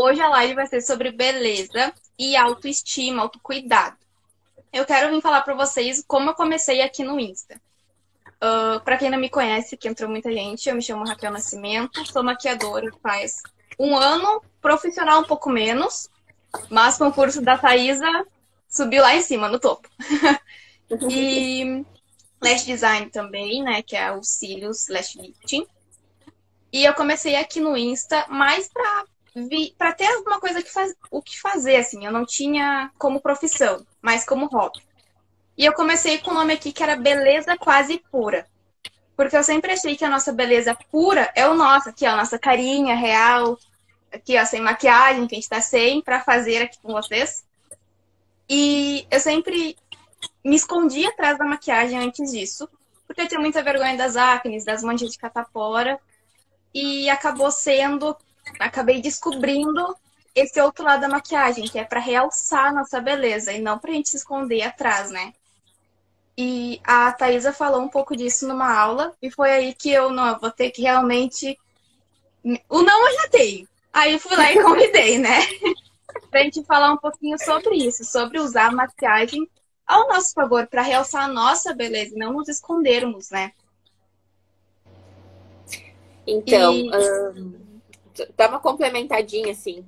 hoje a live vai ser sobre beleza e autoestima, autocuidado. Eu quero vir falar para vocês como eu comecei aqui no Insta. Uh, para quem não me conhece, que entrou muita gente, eu me chamo Raquel Nascimento, sou maquiadora faz um ano, profissional um pouco menos, mas o curso da Thaisa subiu lá em cima, no topo. e lash design também, né, que é o cílios lash lifting. E eu comecei aqui no Insta mais pra, pra ter alguma coisa que faz, o que fazer, assim. Eu não tinha como profissão, mas como hobby. E eu comecei com o nome aqui que era Beleza Quase Pura. Porque eu sempre achei que a nossa beleza pura é o nosso, aqui, ó, a nossa carinha real, aqui, ó, sem maquiagem, que a gente tá sem, pra fazer aqui com vocês. E eu sempre me escondi atrás da maquiagem antes disso, porque eu tinha muita vergonha das acnes, das manchas de catapora, e acabou sendo, acabei descobrindo esse outro lado da maquiagem, que é para realçar a nossa beleza e não pra gente se esconder atrás, né? E a Thaisa falou um pouco disso numa aula, e foi aí que eu não vou ter que realmente. O não eu já tenho. Aí fui lá e convidei, né? pra gente falar um pouquinho sobre isso, sobre usar a maquiagem ao nosso favor, para realçar a nossa beleza e não nos escondermos, né? Então, e... um, dá uma complementadinha, assim.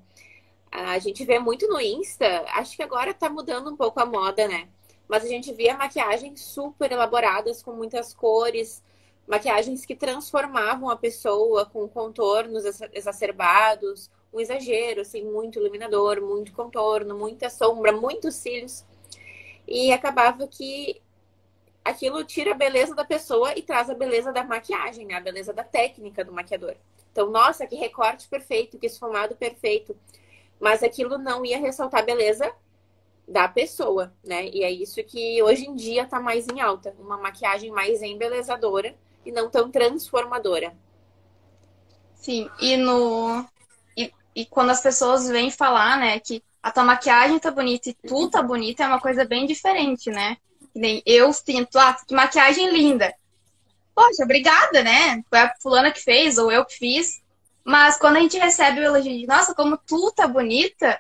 A gente vê muito no Insta, acho que agora tá mudando um pouco a moda, né? Mas a gente via maquiagens super elaboradas, com muitas cores, maquiagens que transformavam a pessoa com contornos exacerbados, um exagero, assim, muito iluminador, muito contorno, muita sombra, muitos cílios. E acabava que aquilo tira a beleza da pessoa e traz a beleza da maquiagem, né? A beleza da técnica do maquiador. Então, nossa, que recorte perfeito, que esfumado perfeito. Mas aquilo não ia ressaltar a beleza da pessoa, né? E é isso que hoje em dia tá mais em alta. Uma maquiagem mais embelezadora e não tão transformadora. Sim, e no. E, e quando as pessoas vêm falar, né, que a tua maquiagem tá bonita e tu tá bonita, é uma coisa bem diferente, né? Que nem eu sinto, ah, que maquiagem linda. Poxa, obrigada, né? Foi a fulana que fez, ou eu que fiz. Mas quando a gente recebe o elogio de, nossa, como tu tá bonita,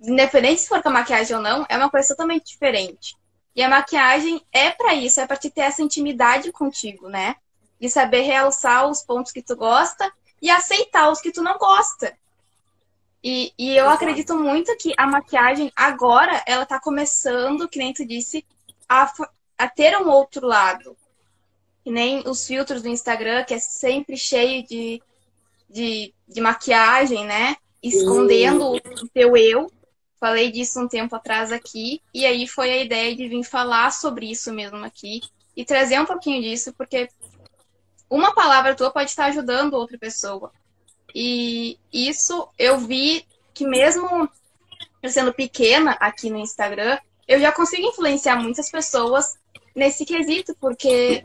independente se for com a maquiagem ou não, é uma coisa totalmente diferente. E a maquiagem é para isso, é para te ter essa intimidade contigo, né? De saber realçar os pontos que tu gosta e aceitar os que tu não gosta. E, e eu Exato. acredito muito que a maquiagem agora, ela tá começando, que nem tu disse, a, a ter um outro lado. Que nem os filtros do Instagram, que é sempre cheio de, de, de maquiagem, né? Escondendo uhum. o teu eu. Falei disso um tempo atrás aqui. E aí foi a ideia de vir falar sobre isso mesmo aqui. E trazer um pouquinho disso, porque uma palavra tua pode estar ajudando outra pessoa. E isso eu vi que mesmo eu sendo pequena aqui no Instagram, eu já consigo influenciar muitas pessoas nesse quesito, porque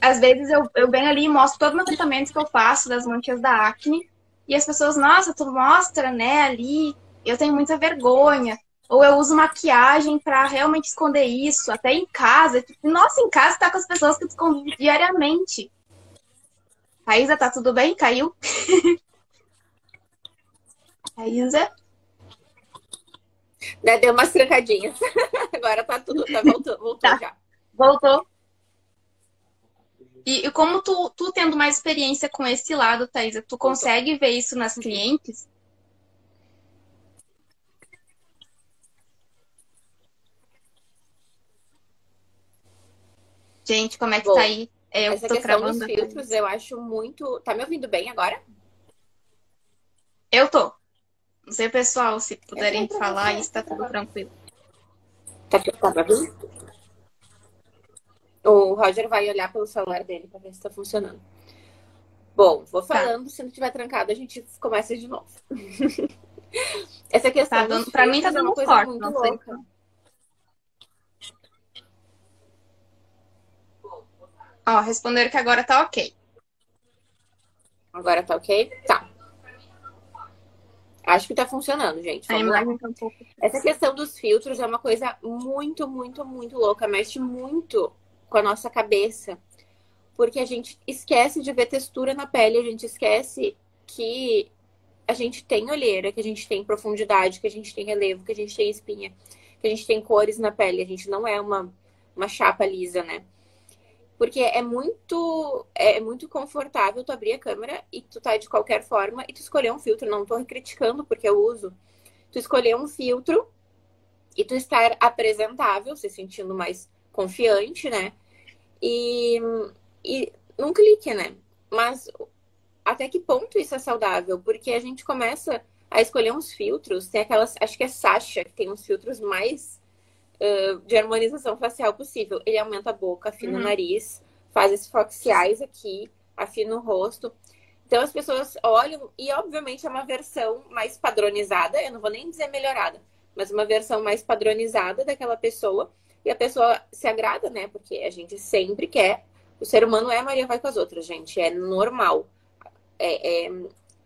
às vezes eu, eu venho ali e mostro todo o meu tratamento que eu faço das manchas da acne, e as pessoas, nossa, tu mostra, né, ali, eu tenho muita vergonha. Ou eu uso maquiagem para realmente esconder isso, até em casa. Tipo, nossa, em casa tá com as pessoas que tu convive diariamente. Raíza, tá tudo bem? Caiu? Raíza? Né, deu umas trancadinhas. Agora tá tudo, tá voltou, voltou tá. já. Voltou. E, e, como tu, tu tendo mais experiência com esse lado, Thaisa, tu consegue ver isso nas clientes? Gente, como é que Bom, tá aí? É, eu essa tô questão dos filtros, eu acho muito. Tá me ouvindo bem agora? Eu tô. Não sei, pessoal, se puderem falar, isso tá tudo tranquilo. Tá, tá ouvindo? O Roger vai olhar pelo celular dele para ver se tá funcionando. Bom, vou tá. falando, tá. se não tiver trancado, a gente começa de novo. Essa questão. Tá dando, pra mim tá dando é uma coisa forte, muito louca. Ó, responderam que agora tá ok. Agora tá ok? Tá. Acho que tá funcionando, gente. Vamos lá. Tá. Essa questão dos filtros é uma coisa muito, muito, muito louca. Mexe muito com a nossa cabeça. Porque a gente esquece de ver textura na pele, a gente esquece que a gente tem olheira, que a gente tem profundidade, que a gente tem relevo, que a gente tem espinha, que a gente tem cores na pele. A gente não é uma, uma chapa lisa, né? Porque é muito é muito confortável tu abrir a câmera e tu tá de qualquer forma e tu escolher um filtro. Não tô criticando porque eu uso. Tu escolher um filtro e tu estar apresentável, se sentindo mais confiante, né? E, e num clique, né? Mas até que ponto isso é saudável? Porque a gente começa a escolher uns filtros, tem aquelas, acho que é Sasha, que tem uns filtros mais uh, de harmonização facial possível. Ele aumenta a boca, afina uhum. o nariz, faz esses foxiais aqui, afina o rosto. Então as pessoas olham, e obviamente é uma versão mais padronizada, eu não vou nem dizer melhorada, mas uma versão mais padronizada daquela pessoa. E a pessoa se agrada, né? Porque a gente sempre quer. O ser humano é Maria vai com as outras, gente. É normal. É, é,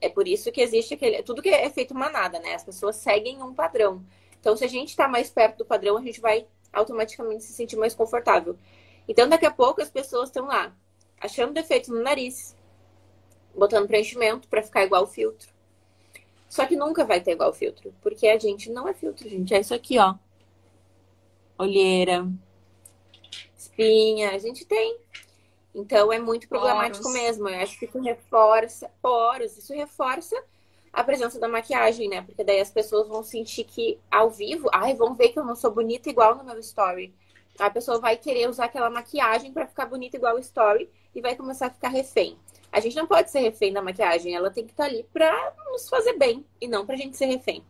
é por isso que existe aquele. Tudo que é feito manada, né? As pessoas seguem um padrão. Então, se a gente está mais perto do padrão, a gente vai automaticamente se sentir mais confortável. Então, daqui a pouco, as pessoas estão lá, achando defeito no nariz, botando preenchimento para ficar igual o filtro. Só que nunca vai ter igual filtro, porque a gente não é filtro, gente. É isso aqui, ó. Olheira, espinha, a gente tem. Então é muito problemático poros. mesmo. Eu acho que isso reforça poros, isso reforça a presença da maquiagem, né? Porque daí as pessoas vão sentir que ao vivo, ai, vão ver que eu não sou bonita igual no meu story. A pessoa vai querer usar aquela maquiagem para ficar bonita igual o story e vai começar a ficar refém. A gente não pode ser refém da maquiagem, ela tem que estar tá ali para nos fazer bem e não pra gente ser refém.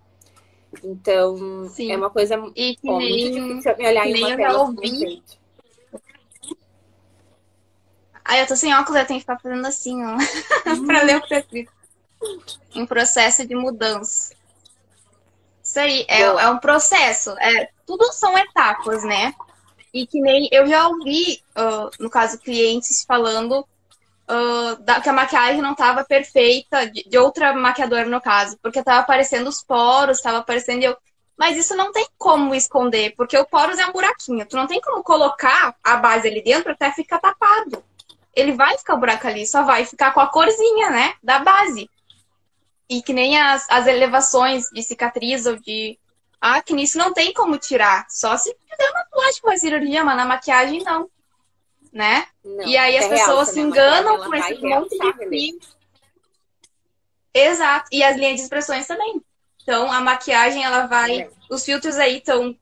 Então, Sim. é uma coisa e que ó, nem, muito difícil me olhar em uma tela. Ouvi, Aí eu tô sem óculos, eu tenho que ficar fazendo assim, ó. Hum. pra ler o que tá escrito. Em processo de mudança. Isso aí, é, é um processo. É, tudo são etapas, né? E que nem eu já ouvi, uh, no caso, clientes falando uh, da, que a maquiagem não estava perfeita, de, de, outra maquiadora, no caso, porque tava aparecendo os poros, tava aparecendo. Eu, mas isso não tem como esconder, porque o poros é um buraquinho. Tu não tem como colocar a base ali dentro até ficar tapado ele vai ficar o buraco ali, só vai ficar com a corzinha, né? Da base. E que nem as, as elevações de cicatriz ou de acne, isso não tem como tirar. Só se fizer uma plástica, uma cirurgia, mas na maquiagem não. Né? Não, e aí as é pessoas se enganam com esse monte de fio. Exato. E as linhas de expressões também. Então, a maquiagem, ela vai. É. Os filtros aí estão,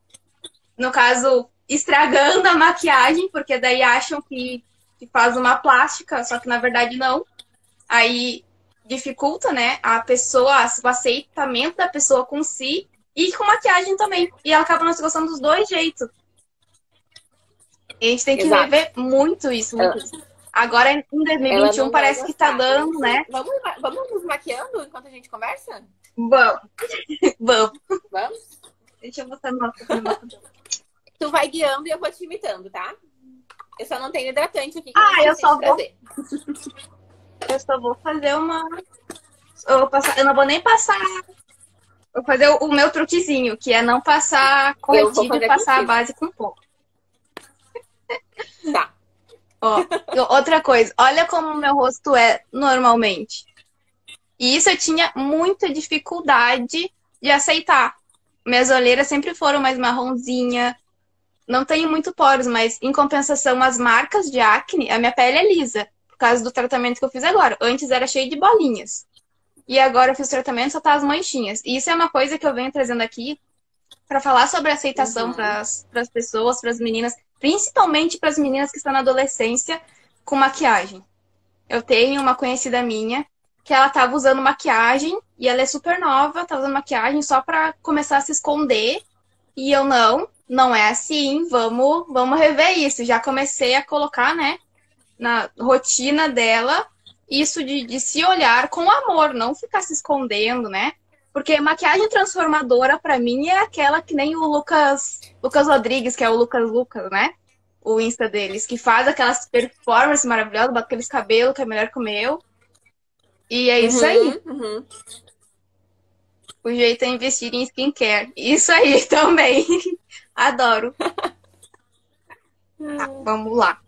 no caso, estragando a maquiagem, porque daí acham que que faz uma plástica, só que na verdade não. Aí dificulta, né, a pessoa, o aceitamento da pessoa com si e com maquiagem também. E ela acaba não se gostando dos dois jeitos. A gente tem que Exato. rever muito isso. Muito. Agora, em 2021, parece que tá dando, né? Vamos, vamos nos maquiando enquanto a gente conversa? Vamos. vamos. Vamos? Deixa eu botar no mapa. Tu vai guiando e eu vou te imitando, tá? Eu só não tenho hidratante aqui. ah, eu só vou. Eu só vou fazer uma. Eu, vou passar... eu não vou nem passar. Vou fazer o meu truquezinho, que é não passar corretivo e passar a base com pouco. Tá. Ó, outra coisa, olha como o meu rosto é normalmente. E isso eu tinha muita dificuldade de aceitar. Minhas olheiras sempre foram mais marronzinha, não tenho muito poros, mas em compensação, as marcas de acne, a minha pele é lisa, por causa do tratamento que eu fiz agora. Antes era cheio de bolinhas. E agora eu fiz o tratamento só tá as manchinhas. E isso é uma coisa que eu venho trazendo aqui para falar sobre aceitação uhum. para as pessoas, para as meninas, principalmente para as meninas que estão na adolescência com maquiagem. Eu tenho uma conhecida minha que ela tava usando maquiagem e ela é super nova, tá usando maquiagem só para começar a se esconder. E eu não, não é assim, vamos, vamos rever isso. Já comecei a colocar, né, na rotina dela, isso de, de se olhar com amor, não ficar se escondendo, né? Porque maquiagem transformadora, para mim, é aquela que nem o Lucas, Lucas Rodrigues, que é o Lucas Lucas, né? O Insta deles, que faz aquelas performances maravilhosas, bota aqueles cabelos que é melhor que o meu. E é isso uhum, aí. Uhum. O jeito é investir em skincare. Isso aí também. Adoro. tá, vamos lá.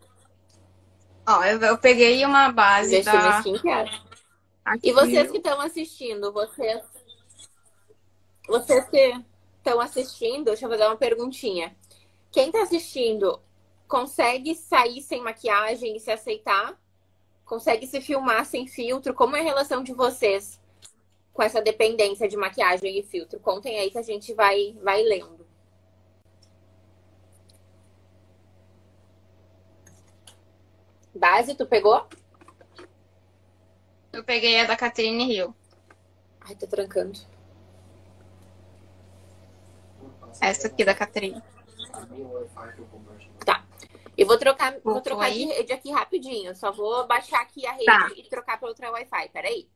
Ó, eu, eu peguei uma base da... Aqui. E vocês que estão assistindo, vocês, vocês que estão assistindo, deixa eu fazer uma perguntinha. Quem está assistindo consegue sair sem maquiagem e se aceitar? Consegue se filmar sem filtro? Como é a relação de vocês com essa dependência de maquiagem e filtro? Contem aí que a gente vai, vai lendo. Base, tu pegou? Eu peguei a da Catherine Hill. Ai, tá trancando. Essa aqui da Catherine. Tá. Eu vou trocar, vou trocar de rede aqui rapidinho. Só vou baixar aqui a rede tá. e trocar para outra Wi-Fi. Peraí.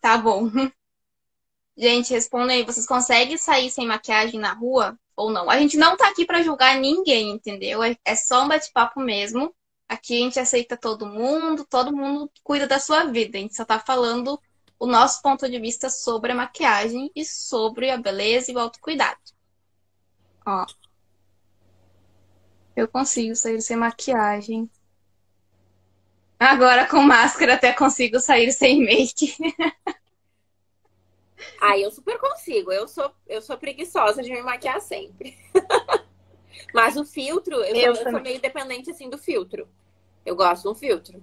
Tá bom. Gente, responda aí. Vocês conseguem sair sem maquiagem na rua ou não? A gente não tá aqui para julgar ninguém, entendeu? É, é só um bate-papo mesmo. Aqui a gente aceita todo mundo, todo mundo cuida da sua vida. A gente só tá falando o nosso ponto de vista sobre a maquiagem e sobre a beleza e o autocuidado. Ó. Eu consigo sair sem maquiagem. Agora com máscara até consigo sair sem make. Ah, eu super consigo. Eu sou, eu sou preguiçosa de me maquiar sempre. Mas o filtro, eu, eu, sou, eu sou, meio dependente assim do filtro. Eu gosto de um filtro.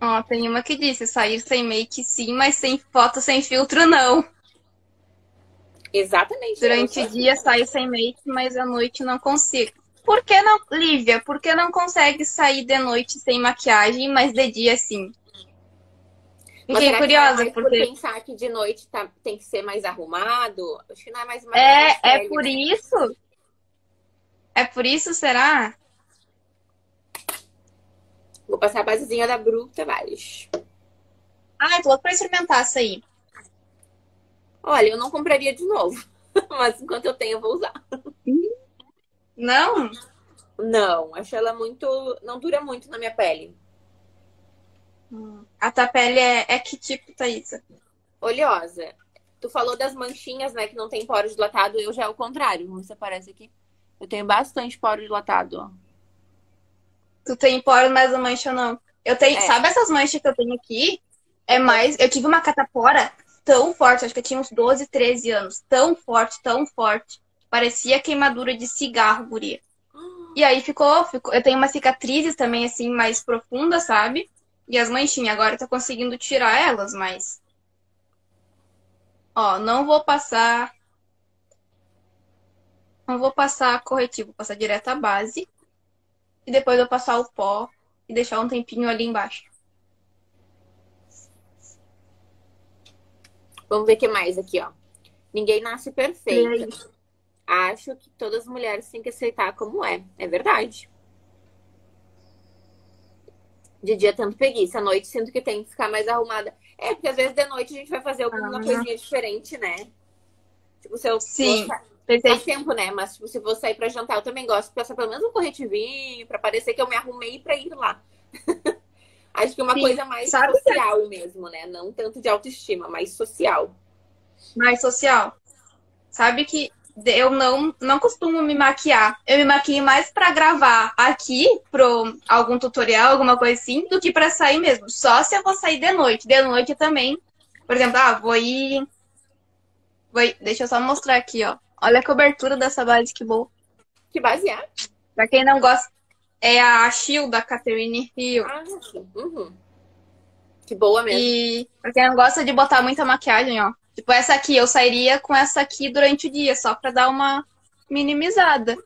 Ó, tem uma que disse sair sem make sim, mas sem foto sem filtro não. Exatamente. Durante o dia saio sem make, mas à noite não consigo. Por que não, Lívia, por que não consegue sair de noite sem maquiagem, mas de dia sim? Fiquei curiosa, que porque... por pensar que de noite tá, tem que ser mais arrumado. Acho que não é mais uma É, é por isso? É por isso, será? Vou passar a basezinha da Bru Tavares. Ah, tô louco pra experimentar essa aí. Olha, eu não compraria de novo. Mas enquanto eu tenho, eu vou usar. Não? Não, acho ela muito. Não dura muito na minha pele. A tua pele é, é que tipo, Thaisa? Oleosa. Tu falou das manchinhas, né? Que não tem poro dilatado. Eu já é o contrário. Você aparece aqui. Eu tenho bastante poro dilatado, ó. Tu tem poro, mas a mancha não. Eu tenho. É. Sabe essas manchas que eu tenho aqui? É mais. Eu tive uma catapora tão forte, acho que eu tinha uns 12, 13 anos. Tão forte, tão forte. Parecia queimadura de cigarro, guria. E aí ficou, ficou. Eu tenho umas cicatrizes também, assim, mais profundas, sabe? E as manchinhas, agora eu tô conseguindo tirar elas, mas. Ó, não vou passar. Não vou passar corretivo, vou passar direto a base. E depois eu passar o pó e deixar um tempinho ali embaixo. Vamos ver o que mais aqui, ó. Ninguém nasce perfeito. Acho que todas as mulheres têm que aceitar como é. É verdade. De dia tanto preguiça, à noite sinto que tem que ficar mais arrumada. É, porque às vezes de noite a gente vai fazer alguma ah. coisinha diferente, né? Tipo, se eu Sim. Pensei... Faz tempo, né? Mas tipo, se vou sair pra jantar, eu também gosto de passar pelo menos um corretivinho pra parecer que eu me arrumei pra ir lá. Acho que uma Sim. coisa mais social que... mesmo, né? Não tanto de autoestima, mais social. Mais social. Sabe que eu não, não costumo me maquiar. Eu me maquio mais para gravar aqui pro algum tutorial, alguma coisa assim, do que para sair mesmo. Só se eu vou sair de noite. De noite também. Por exemplo, ah, vou ir. Vou ir... Deixa eu só mostrar aqui, ó. Olha a cobertura dessa base, que boa. Que base é? Pra quem não gosta, é a Shield da Catherine Hill. Ah, uhum. Que boa mesmo. E pra quem não gosta de botar muita maquiagem, ó. Tipo, essa aqui, eu sairia com essa aqui durante o dia, só pra dar uma minimizada.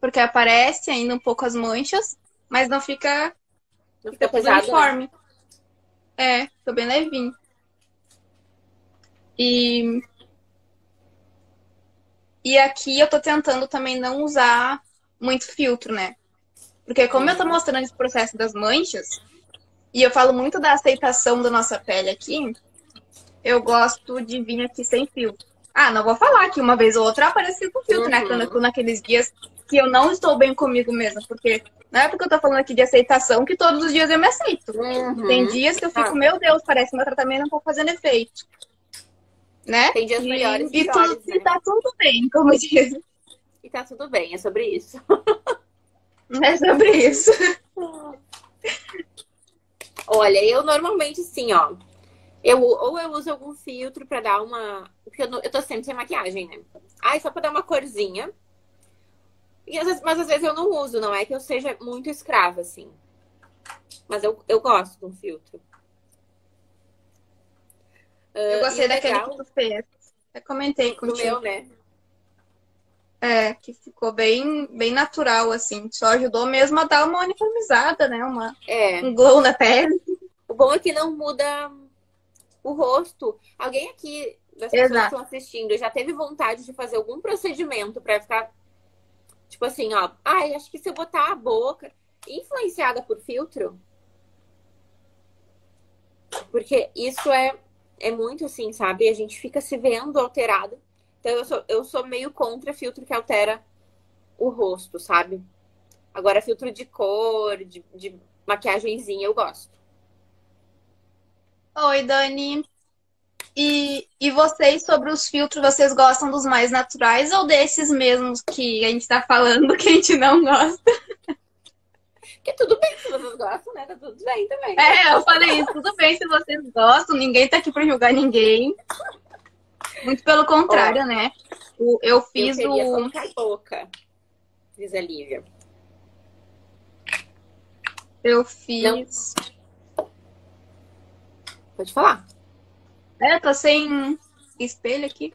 Porque aparece ainda um pouco as manchas, mas não fica, não fica, fica pesado, né? uniforme. Né? É, fica bem levinho. E... E aqui eu tô tentando também não usar muito filtro, né? Porque como eu tô mostrando esse processo das manchas, e eu falo muito da aceitação da nossa pele aqui, eu gosto de vir aqui sem filtro. Ah, não vou falar que uma vez ou outra eu apareci com filtro, né? uhum. né? Quando, naqueles dias que eu não estou bem comigo mesma. Porque não é porque eu tô falando aqui de aceitação que todos os dias eu me aceito. Uhum. Tem dias que eu fico, ah. meu Deus, parece que meu tratamento não tá fazendo efeito. Né? Tem dias melhores e, e, piores, tu, né? e tá tudo bem, como diz. E tá tudo bem, é sobre isso. É sobre isso. Olha, eu normalmente sim, ó. Eu, ou eu uso algum filtro pra dar uma. Porque eu, eu tô sempre sem maquiagem, né? Ai, só pra dar uma corzinha. E, às mas às vezes eu não uso, não é que eu seja muito escrava, assim. Mas eu, eu gosto de um filtro. Eu gostei daquele legal... que tu fez. Eu comentei com o meu, né? É, que ficou bem, bem natural, assim. Só ajudou mesmo a dar uma uniformizada, né? Uma, é. Um glow na pele. O bom é que não muda o rosto. Alguém aqui das pessoas Exato. que estão assistindo já teve vontade de fazer algum procedimento para ficar, tipo assim, ó. Ai, acho que se eu botar a boca influenciada por filtro. Porque isso é é muito assim, sabe? A gente fica se vendo alterado. Então eu sou, eu sou meio contra filtro que altera o rosto, sabe? Agora, filtro de cor, de, de maquiagemzinha, eu gosto. Oi, Dani. E, e vocês, sobre os filtros, vocês gostam dos mais naturais ou desses mesmos que a gente tá falando que a gente não gosta? Que tudo bem se vocês gostam, né? Tá tudo bem também. É, eu falei isso, tudo bem se vocês gostam, ninguém tá aqui pra julgar ninguém. Muito pelo contrário, oh, né? O, eu fiz eu o. boca, diz a Lívia. Eu fiz. Não. Pode falar. É, tô sem espelho aqui.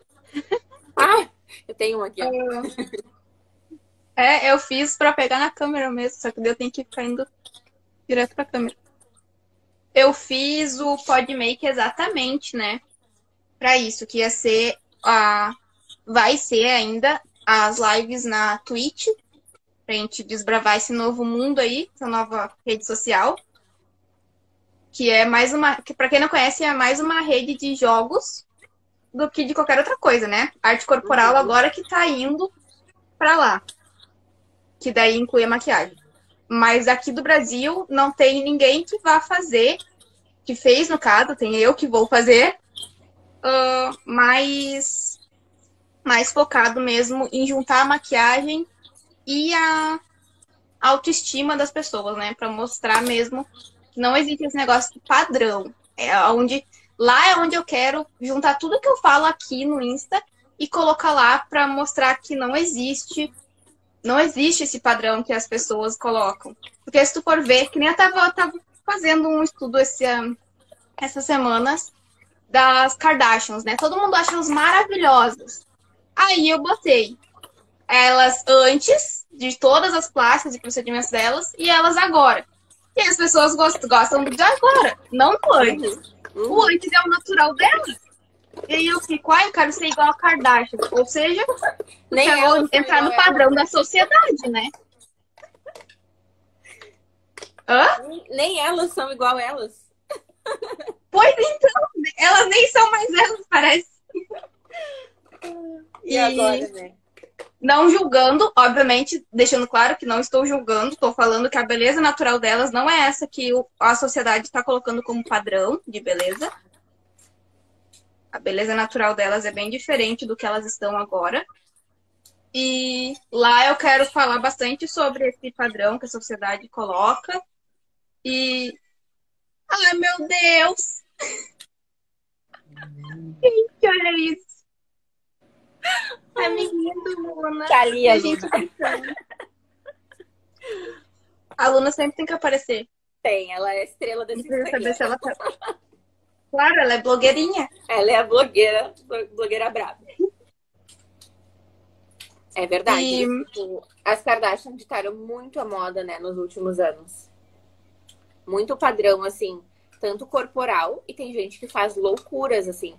Ah, eu tenho um aqui. É... É, eu fiz pra pegar na câmera mesmo, só que eu tenho que ficar indo direto pra câmera. Eu fiz o Podmake exatamente, né? Pra isso, que ia ser a. Vai ser ainda as lives na Twitch, pra gente desbravar esse novo mundo aí, essa nova rede social. Que é mais uma. Que pra quem não conhece, é mais uma rede de jogos do que de qualquer outra coisa, né? Arte corporal uhum. agora que tá indo pra lá que daí inclui a maquiagem. Mas aqui do Brasil não tem ninguém que vá fazer, que fez no caso, tem eu que vou fazer, uh, mais, mais focado mesmo em juntar a maquiagem e a autoestima das pessoas, né? Para mostrar mesmo que não existe esse negócio de padrão. É onde lá é onde eu quero juntar tudo que eu falo aqui no Insta e colocar lá para mostrar que não existe não existe esse padrão que as pessoas colocam. Porque se tu for ver, que nem eu tava, tava fazendo um estudo esse, essas semanas das Kardashians, né? Todo mundo acha elas maravilhosas. Aí eu botei elas antes de todas as plásticas e procedimentos delas e elas agora. E as pessoas gostam, de agora, não do antes. Uhum. O antes é o natural delas. E aí eu fico, ai, eu quero ser igual a Kardashian. Ou seja, Nem eu entrar no padrão da sociedade, né? Hã? Nem elas são igual elas. Pois então, elas nem são mais elas, parece. E, e agora, né? Não julgando, obviamente, deixando claro que não estou julgando, estou falando que a beleza natural delas não é essa que a sociedade está colocando como padrão de beleza. A beleza natural delas é bem diferente do que elas estão agora. E lá eu quero falar bastante sobre esse padrão que a sociedade coloca. E. Ai, meu Deus! Gente, olha isso! Amiguinha do Luna. Tá ali, a gente A Luna sempre tem que aparecer. Tem, ela é estrela desse Instagram. saber se ela tá... Claro, ela é blogueirinha. Ela é a blogueira, blogueira brava. É verdade. E... Tipo, as Kardashian ditaram muito a moda, né, nos últimos anos. Muito padrão, assim, tanto corporal, e tem gente que faz loucuras, assim,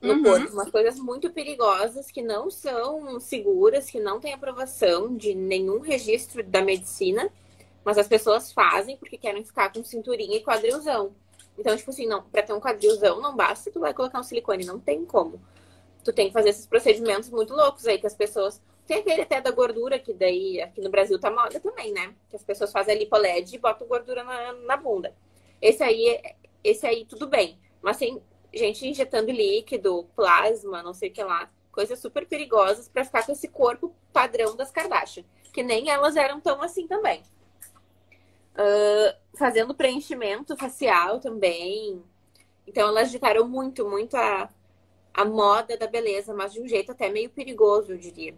no uhum. corpo. Umas coisas muito perigosas que não são seguras, que não têm aprovação de nenhum registro da medicina, mas as pessoas fazem porque querem ficar com cinturinha e quadrilzão. Então, tipo assim, não, pra ter um quadrilzão, não basta tu vai colocar um silicone, não tem como. Tu tem que fazer esses procedimentos muito loucos aí que as pessoas. Tem aquele até da gordura, que daí aqui no Brasil tá moda também, né? Que as pessoas fazem a lipoled e botam gordura na, na bunda. Esse aí, esse aí tudo bem. Mas tem gente injetando líquido, plasma, não sei o que lá. Coisas super perigosas para ficar com esse corpo padrão das Kardashian. Que nem elas eram tão assim também. uh, fazendo preenchimento facial também. Então elas ditaram muito, muito a, a moda da beleza, mas de um jeito até meio perigoso, eu diria.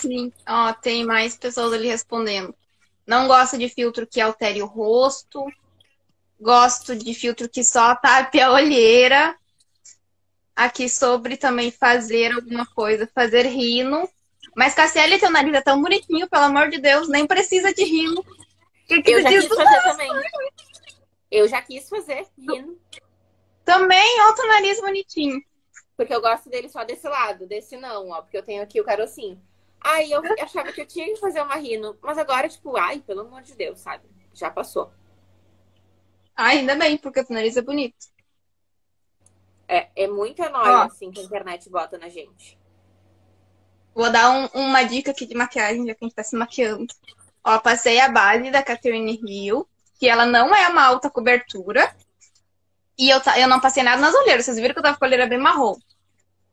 Sim, ó, tem mais pessoas ali respondendo. Não gosto de filtro que altere o rosto. Gosto de filtro que só tape a olheira. Aqui sobre também fazer alguma coisa, fazer rino. Mas Cassiele, teu nariz é tão bonitinho, pelo amor de Deus, nem precisa de rino. Que que eu já quis fazer também. Eu já quis fazer rino. Também, outro nariz bonitinho. Porque eu gosto dele só desse lado, desse não, ó. Porque eu tenho aqui o carocinho. Aí eu achava que eu tinha que fazer uma rino. Mas agora, tipo, ai, pelo amor de Deus, sabe? Já passou. Ah, ainda bem, porque o nariz é bonito. É, é muita nóia, assim, que a internet bota na gente. Vou dar um, uma dica aqui de maquiagem, já que a gente tá se maquiando. Ó, passei a base da Catherine Hill, que ela não é uma alta cobertura. E eu, eu não passei nada nas olheiras. Vocês viram que eu tava com a olheira bem marrom.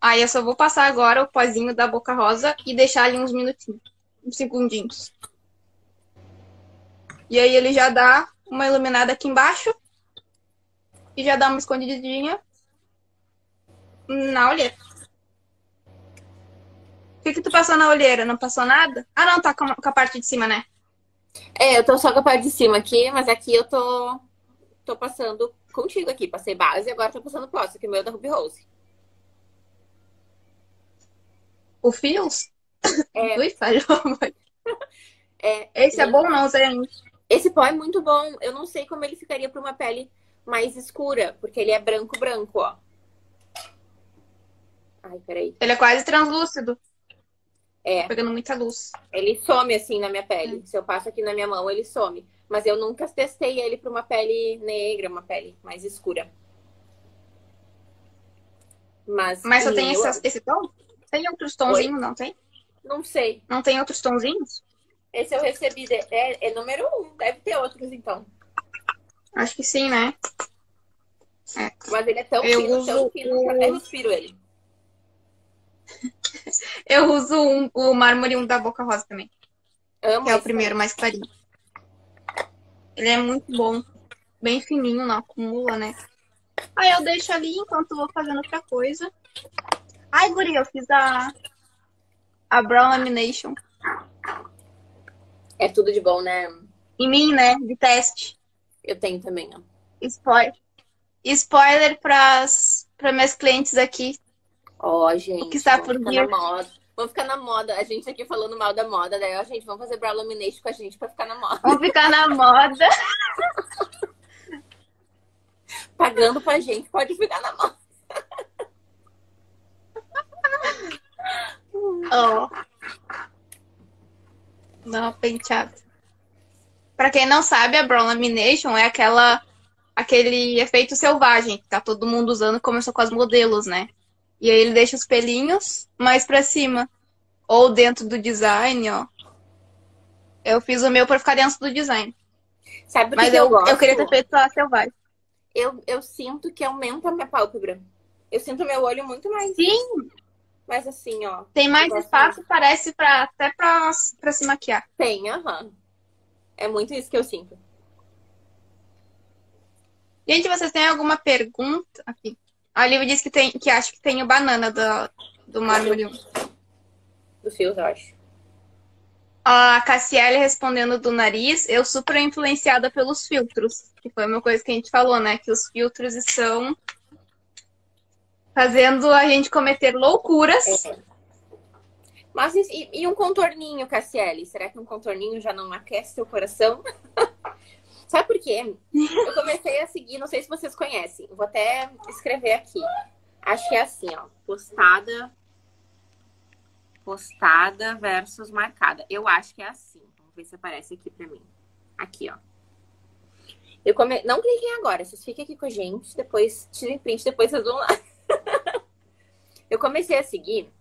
Aí eu só vou passar agora o pozinho da Boca Rosa e deixar ali uns minutinhos, uns segundinhos. E aí ele já dá uma iluminada aqui embaixo e já dá uma escondidinha na olheira. O que, que tu passou na olheira? Não passou nada? Ah, não, tá com a parte de cima, né? É, eu tô só com a parte de cima aqui, mas aqui eu tô, tô passando contigo aqui. Passei base e agora tô passando próximo, que o meu é da Ruby Rose. O Fios? É. Ui, falhou. É, Esse é bom não, Zé? Esse pó é muito bom. Eu não sei como ele ficaria para uma pele mais escura, porque ele é branco branco, ó. Ai, peraí. Ele é quase translúcido. É. Tá pegando muita luz. Ele some assim na minha pele. É. Se eu passo aqui na minha mão, ele some. Mas eu nunca testei ele para uma pele negra, uma pele mais escura. Mas, Mas só tem esse, esse tom? Tem outros tonzinhos, não tem? Não sei. Não tem outros tonzinhos? Esse eu recebi. De... É, é número um. Deve ter outros, então. Acho que sim, né? É. Mas ele é tão eu fino, tão fino, que até respiro ele. eu uso um, o mármore 1 da Boca Rosa também. Amo que é o primeiro, mais clarinho. Ele é muito bom. Bem fininho, não acumula, né? Aí eu deixo ali enquanto eu vou fazendo outra coisa. Ai, Guri, eu fiz a, a Brown Lamination. É tudo de bom, né? Em mim, né? De teste. Eu tenho também, ó. Spoiler. Spoiler para minhas clientes aqui. Ó, oh, gente. O que está por vir. Vamos ficar na moda. A gente aqui falando mal da moda. Daí, ó, gente, vamos fazer brow lamination com a gente pra ficar na moda. Vamos ficar na moda. Pagando pra gente, pode ficar na moda. Oh. Dá uma penteada. Pra quem não sabe, a Brown Lamination é aquela aquele efeito selvagem que tá todo mundo usando, começou com as modelos, né? E aí ele deixa os pelinhos mais pra cima. Ou dentro do design, ó. Eu fiz o meu pra ficar dentro do design. Sabe Mas que eu, eu, eu, queria ter feito a selvagem. Eu, eu sinto que aumenta a minha pálpebra. Eu sinto meu olho muito mais. Sim! Mas assim, ó. Tem mais espaço, parece, pra, até pra, pra se maquiar. Tem, aham. É muito isso que eu sinto. Gente, vocês têm alguma pergunta? Aqui. A Lívia disse que, tem, que acha que tem o banana do, do mármore. Do fios, eu acho. A Cassiele respondendo do nariz, eu super influenciada pelos filtros. Que foi uma coisa que a gente falou, né? Que os filtros são fazendo a gente cometer loucuras. É. Mas e, e, um contorninho, Cassiele? Será que um contorninho já não aquece seu coração? Sabe por quê? Eu comecei a seguir, não sei se vocês conhecem. Vou até escrever aqui. Acho que é assim, ó. Postada. Postada versus marcada. Eu acho que é assim. Vamos ver se aparece aqui pra mim. Aqui, ó. Eu come... Não cliquem agora, vocês fiquem aqui com a gente, depois tirem print, depois vocês vão lá. eu comecei a seguir,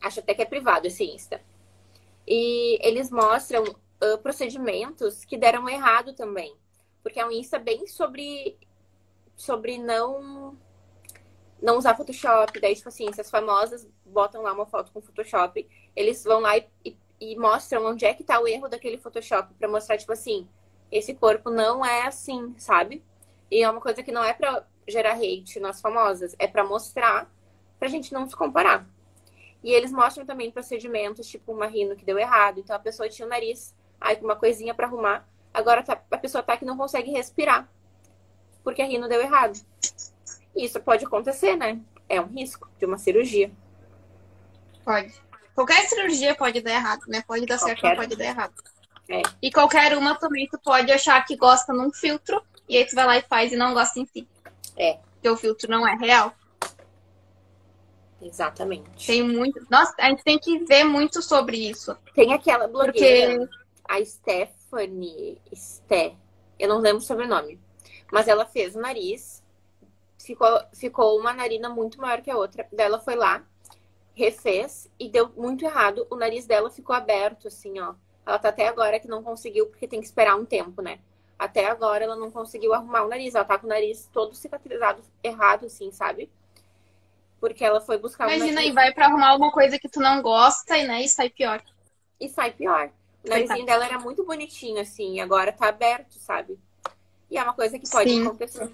acho até que é privado esse Insta. E eles mostram uh, procedimentos que deram errado também. Porque é um Insta bem sobre, sobre não, não usar Photoshop. Daí, tipo assim, se as famosas botam lá uma foto com Photoshop, eles vão lá e, e, e mostram onde é que tá o erro daquele Photoshop para mostrar, tipo assim, esse corpo não é assim, sabe? E é uma coisa que não é para gerar hate nas famosas, é para mostrar pra gente não se comparar. E eles mostram também procedimentos, tipo uma rino que deu errado. Então a pessoa tinha o nariz, aí com uma coisinha para arrumar. Agora tá, a pessoa tá que não consegue respirar. Porque a rino deu errado. E isso pode acontecer, né? É um risco de uma cirurgia. Pode. Qualquer cirurgia pode dar errado, né? Pode dar certo, ou pode dar errado. É. E qualquer uma também tu pode achar que gosta num filtro e aí tu vai lá e faz e não gosta em si. É. Porque o filtro não é real. Exatamente. Tem muito. Nossa, a gente tem que ver muito sobre isso. Tem aquela blogueira, Porque... a Stephanie Sté. Eu não lembro o sobrenome. Mas ela fez o nariz. Ficou, ficou uma narina muito maior que a outra. Dela foi lá, refez e deu muito errado. O nariz dela ficou aberto, assim, ó. Ela tá até agora que não conseguiu, porque tem que esperar um tempo, né? Até agora ela não conseguiu arrumar o nariz. Ela tá com o nariz todo cicatrizado errado, assim, sabe? Porque ela foi buscar Imagina, e vai pra arrumar alguma coisa que tu não gosta e, né, e sai pior. E sai pior. O narizinho dela era muito bonitinho, assim, agora tá aberto, sabe? E é uma coisa que pode Sim. acontecer.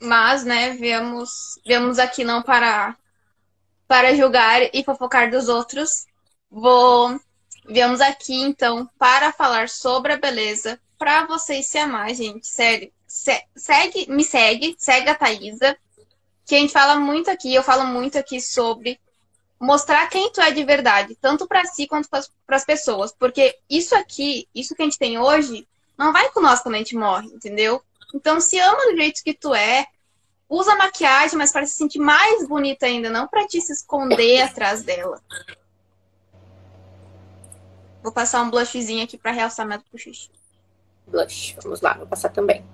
Mas, né, viemos, viemos aqui não para, para julgar e fofocar dos outros. Vou. Viemos aqui, então, para falar sobre a beleza, para vocês se amar, gente. Sério segue, me segue, segue a Thaisa, que a gente fala muito aqui, eu falo muito aqui sobre mostrar quem tu é de verdade, tanto para si quanto para as pessoas, porque isso aqui, isso que a gente tem hoje, não vai com nós quando a gente morre, entendeu? Então se ama do jeito que tu é, usa maquiagem, mas para se sentir mais bonita ainda, não para te se esconder atrás dela. Vou passar um blushzinho aqui para realçar minha bochecha. Blush, vamos lá, vou passar também.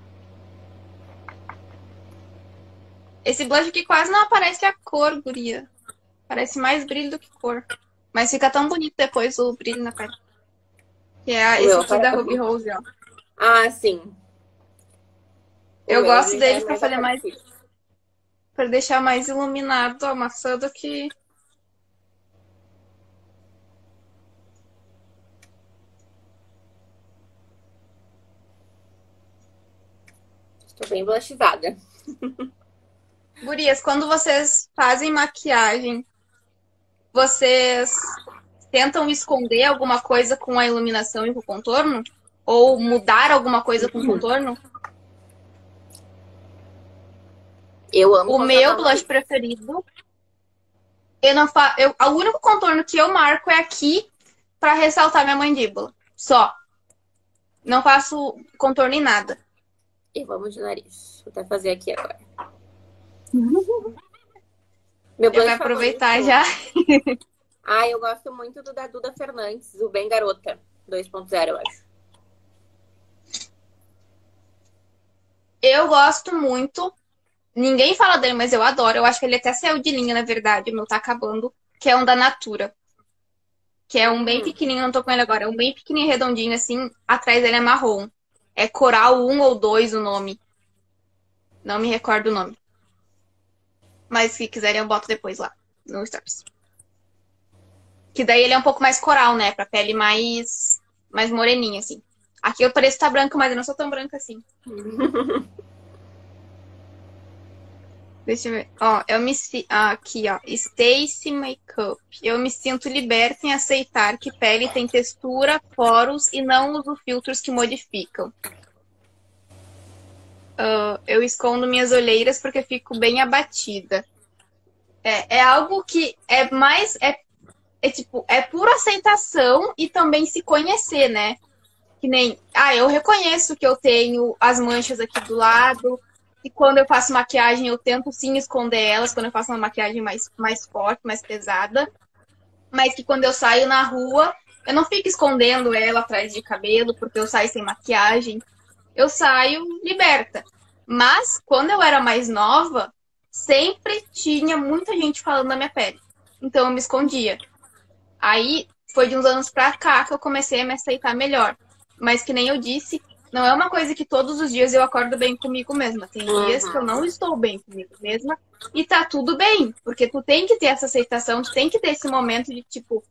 Esse blush aqui quase não aparece a cor, guria. Parece mais brilho do que cor. Mas fica tão bonito depois o brilho na pele. Que é esse aqui da Ruby Rose, ó. Ah, sim. Eu gosto dele é pra fazer mais. Pra deixar mais iluminado a maçã do que. Estou bem blushizada. Gurias, quando vocês fazem maquiagem, vocês tentam esconder alguma coisa com a iluminação e com o contorno? Ou mudar alguma coisa com o contorno? Eu amo. O meu blush preferido. Eu não fa... eu... O único contorno que eu marco é aqui para ressaltar minha mandíbula. Só. Não faço contorno em nada. E vamos de nariz. Vou até fazer aqui agora. Meu eu vou aproveitar já. ah, eu gosto muito do da Duda Fernandes, o Bem Garota 2.0, eu acho. Eu gosto muito. Ninguém fala dele, mas eu adoro. Eu acho que ele até saiu de linha, na verdade. O meu tá acabando. Que é um da Natura. Que é um bem hum. pequenininho, não tô com ele agora. É um bem pequenininho, redondinho, assim. Atrás dele é marrom. É Coral 1 ou 2 o nome. Não me recordo o nome. Mas se quiserem, eu boto depois lá no Stories. Que daí ele é um pouco mais coral, né? Pra pele mais, mais moreninha, assim. Aqui eu pareço estar tá branca, mas eu não sou tão branca assim. Deixa eu ver. Ó, eu me. Aqui, ó. Stacy Makeup. Eu me sinto liberta em aceitar que pele tem textura, poros e não uso filtros que modificam. Uh, eu escondo minhas olheiras porque fico bem abatida. É, é algo que é mais. É, é tipo, é pura aceitação e também se conhecer, né? Que nem. Ah, eu reconheço que eu tenho as manchas aqui do lado. E quando eu faço maquiagem, eu tento sim esconder elas, quando eu faço uma maquiagem mais, mais forte, mais pesada. Mas que quando eu saio na rua, eu não fico escondendo ela atrás de cabelo, porque eu saio sem maquiagem eu saio liberta. Mas quando eu era mais nova, sempre tinha muita gente falando da minha pele. Então eu me escondia. Aí foi de uns anos pra cá que eu comecei a me aceitar melhor. Mas que nem eu disse, não é uma coisa que todos os dias eu acordo bem comigo mesma. Tem dias que eu não estou bem comigo mesma e tá tudo bem, porque tu tem que ter essa aceitação, tu tem que ter esse momento de tipo,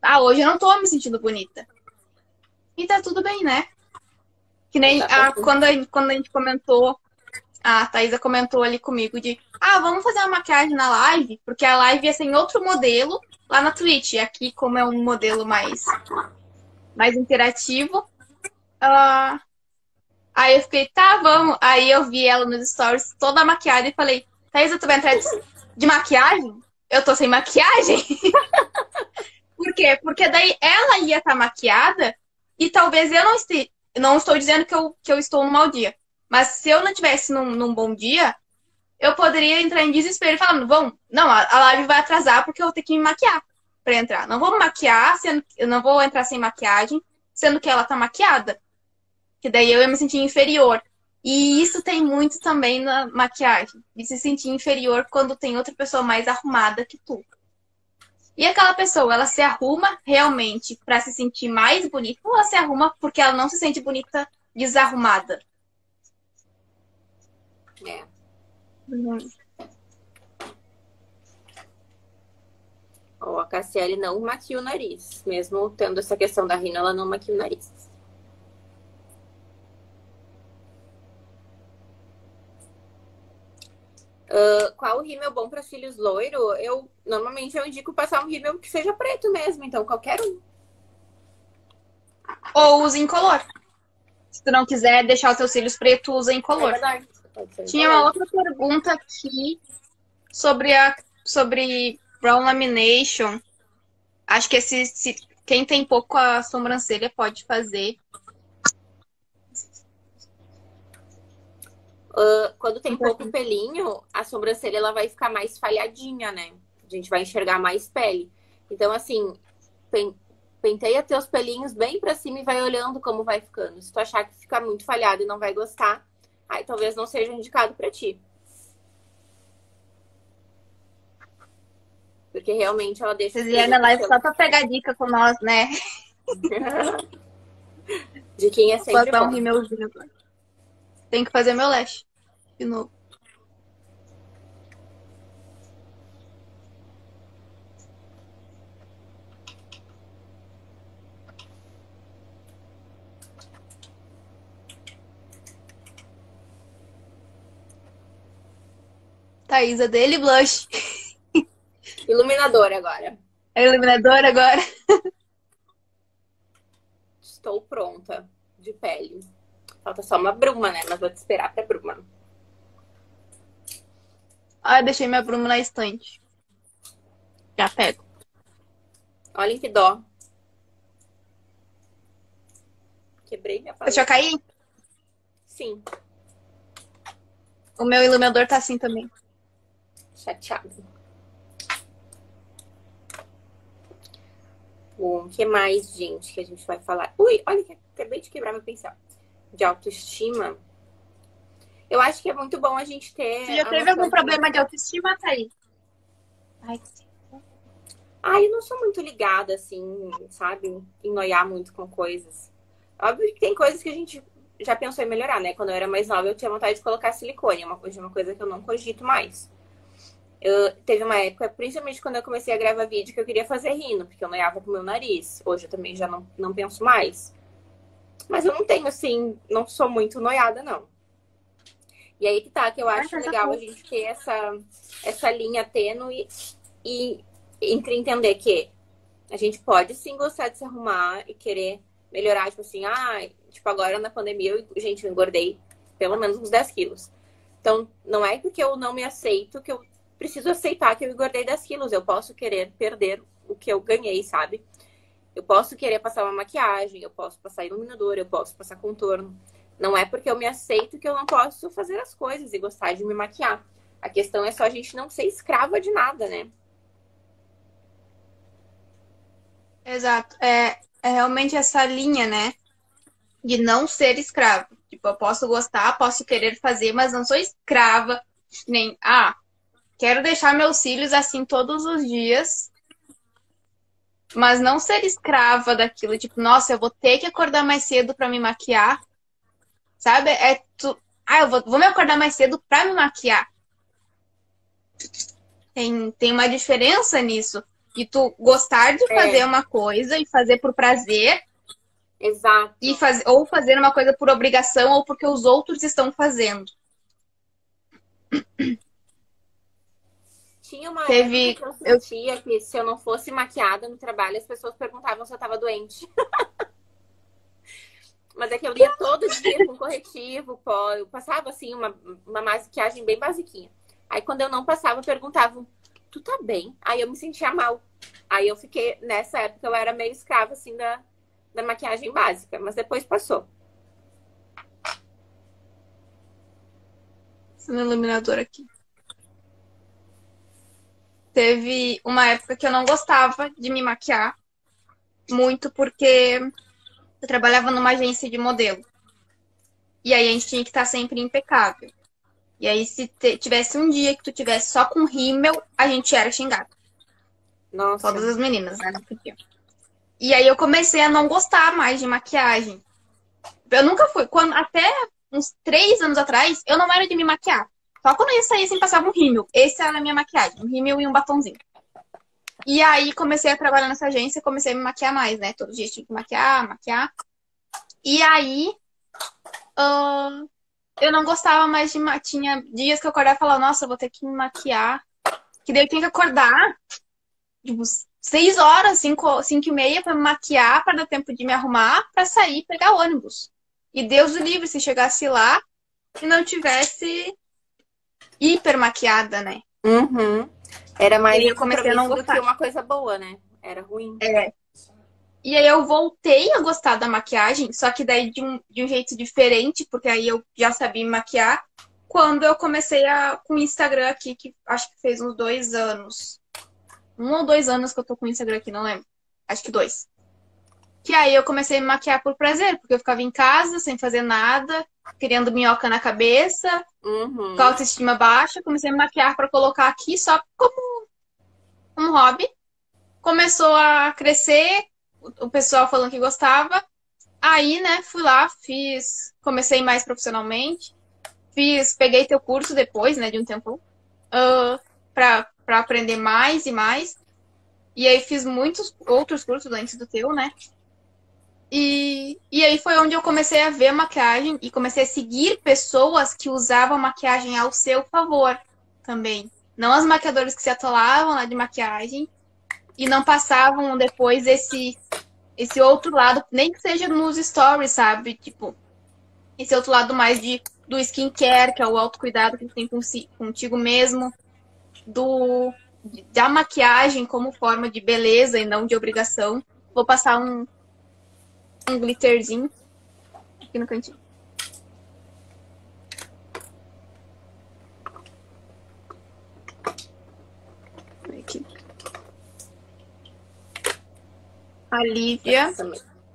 ah, hoje eu não tô me sentindo bonita. E tá tudo bem, né? Que nem tá a, quando, a, quando a gente comentou, a Thaisa comentou ali comigo de, ah, vamos fazer uma maquiagem na live, porque a live ia ser em outro modelo lá na Twitch. E aqui, como é um modelo mais, mais interativo, ela Aí eu fiquei, tá, vamos. Aí eu vi ela nos stories toda maquiada e falei, Thaisa, tu vai entrar de maquiagem? Eu tô sem maquiagem? Por quê? Porque daí ela ia estar tá maquiada e talvez eu não esteja. Não estou dizendo que eu, que eu estou num mau dia. Mas se eu não tivesse num, num bom dia, eu poderia entrar em desespero falando, bom, não, a, a live vai atrasar porque eu vou ter que me maquiar para entrar. Não vou me maquiar, sendo, eu não vou entrar sem maquiagem, sendo que ela tá maquiada que daí eu ia me sentir inferior. E isso tem muito também na maquiagem, de se sentir inferior quando tem outra pessoa mais arrumada que tu. E aquela pessoa, ela se arruma realmente para se sentir mais bonita ou ela se arruma porque ela não se sente bonita desarrumada? É. Uhum. Oh, a Cassiele não maquia o nariz. Mesmo tendo essa questão da rina, ela não maquia o nariz. Uh, qual rímel bom para filhos loiro? Eu normalmente eu indico passar um rímel que seja preto mesmo, então qualquer um. Ou use color. Se tu não quiser deixar os teus cílios pretos, usa color. É. Tinha uma outra pergunta aqui sobre a sobre brown lamination. Acho que esse, se, quem tem pouco a sobrancelha pode fazer. Uh, quando tem pouco pelinho, a sobrancelha ela vai ficar mais falhadinha, né? A gente vai enxergar mais pele. Então, assim, penteia teus pelinhos bem pra cima e vai olhando como vai ficando. Se tu achar que fica muito falhado e não vai gostar, aí talvez não seja indicado para ti. Porque realmente ela deixa. Vocês vieram na live só pra pegar dica com nós, né? De quem é sempre. Botar um rímelzinho agora. Tem que fazer meu lash de novo. Thaisa dele, blush. Iluminador agora. É iluminador agora? Estou pronta de pele. Falta só uma bruma, né? Mas vou te esperar pra bruma. Ah, eu deixei minha bruma na estante. Já pego. Olha que dó. Quebrei minha paleta. Deixa eu cair? Sim. O meu iluminador tá assim também. Chateado. O que mais, gente, que a gente vai falar? Ui, olha que acabei de quebrar meu pincel de autoestima, eu acho que é muito bom a gente ter. Você já teve algum problema de autoestima, Thaís? Ai, Ai, eu não sou muito ligada, assim, sabe? Em noiar muito com coisas. Óbvio que tem coisas que a gente já pensou em melhorar, né? Quando eu era mais nova, eu tinha vontade de colocar silicone. É uma coisa, uma coisa que eu não cogito mais. Eu, teve uma época, principalmente quando eu comecei a gravar vídeo, que eu queria fazer rino, porque eu noiava com o meu nariz. Hoje eu também já não, não penso mais. Mas eu não tenho, assim, não sou muito noiada, não. E aí que tá, que eu acho legal a gente ter essa, essa linha tênue e entre entender que a gente pode sim gostar de se arrumar e querer melhorar, tipo assim, ah, tipo, agora na pandemia, eu, gente, eu engordei pelo menos uns 10 quilos. Então, não é porque eu não me aceito que eu preciso aceitar que eu engordei 10 quilos. Eu posso querer perder o que eu ganhei, sabe? Eu posso querer passar uma maquiagem, eu posso passar iluminador, eu posso passar contorno. Não é porque eu me aceito que eu não posso fazer as coisas e gostar de me maquiar. A questão é só a gente não ser escrava de nada, né? Exato. É, é realmente essa linha, né? De não ser escravo. Tipo, eu posso gostar, posso querer fazer, mas não sou escrava. Nem, ah, quero deixar meus cílios assim todos os dias mas não ser escrava daquilo, tipo, nossa, eu vou ter que acordar mais cedo para me maquiar, sabe? É tu. Ah, eu vou, vou me acordar mais cedo pra me maquiar. Tem, tem uma diferença nisso. E tu gostar de é. fazer uma coisa e fazer por prazer. Exato. E faz, ou fazer uma coisa por obrigação ou porque os outros estão fazendo. Tinha uma Teve... que eu sentia eu... que se eu não fosse maquiada no trabalho, as pessoas perguntavam se eu tava doente. Mas é que eu lia todo dia com corretivo, pó. Eu passava assim uma, uma maquiagem bem basiquinha. Aí quando eu não passava, perguntavam, tu tá bem? Aí eu me sentia mal. Aí eu fiquei, nessa época, eu era meio escrava assim da, da maquiagem básica, mas depois passou. Esse iluminador aqui teve uma época que eu não gostava de me maquiar muito porque eu trabalhava numa agência de modelo. E aí a gente tinha que estar sempre impecável. E aí se tivesse um dia que tu tivesse só com rímel, a gente era xingado. Nossa. Todas as meninas, né? Não podia. E aí eu comecei a não gostar mais de maquiagem. Eu nunca fui. Quando, até uns três anos atrás, eu não era de me maquiar. Só quando eu ia sair, assim, passava um rímel. Esse era a minha maquiagem, um rímel e um batonzinho. E aí comecei a trabalhar nessa agência, comecei a me maquiar mais, né? Todo dia tinha que maquiar, maquiar. E aí uh, eu não gostava mais de maquiar. Tinha dias que eu acordava e falava, nossa, vou ter que me maquiar. Que daí eu tinha que acordar, tipo, seis horas, cinco, cinco e meia pra me maquiar, para dar tempo de me arrumar, para sair e pegar ônibus. E Deus o livre se chegasse lá e não tivesse hiper maquiada, né? Uhum. Era mais não gostar. do que uma coisa boa, né? Era ruim. É. E aí eu voltei a gostar da maquiagem, só que daí de um, de um jeito diferente, porque aí eu já sabia me maquiar, quando eu comecei a, com o Instagram aqui, que acho que fez uns dois anos. Um ou dois anos que eu tô com o Instagram aqui, não lembro. Acho que dois. Que aí eu comecei a me maquiar por prazer, porque eu ficava em casa, sem fazer nada, querendo minhoca na cabeça, uhum. com autoestima baixa. Comecei a maquiar para colocar aqui só como um hobby. Começou a crescer, o pessoal falando que gostava. Aí, né, fui lá, fiz, comecei mais profissionalmente. Fiz, peguei teu curso depois, né, de um tempo, uh, para aprender mais e mais. E aí fiz muitos outros cursos antes do teu, né? E, e aí foi onde eu comecei a ver maquiagem e comecei a seguir pessoas que usavam maquiagem ao seu favor também. Não as maquiadoras que se atolavam lá de maquiagem e não passavam depois esse esse outro lado, nem que seja nos stories, sabe? Tipo, esse outro lado mais de do skincare, que é o autocuidado que tu tem contigo mesmo, do da maquiagem como forma de beleza e não de obrigação. Vou passar um, um glitterzinho aqui no cantinho. Aqui. A Lívia,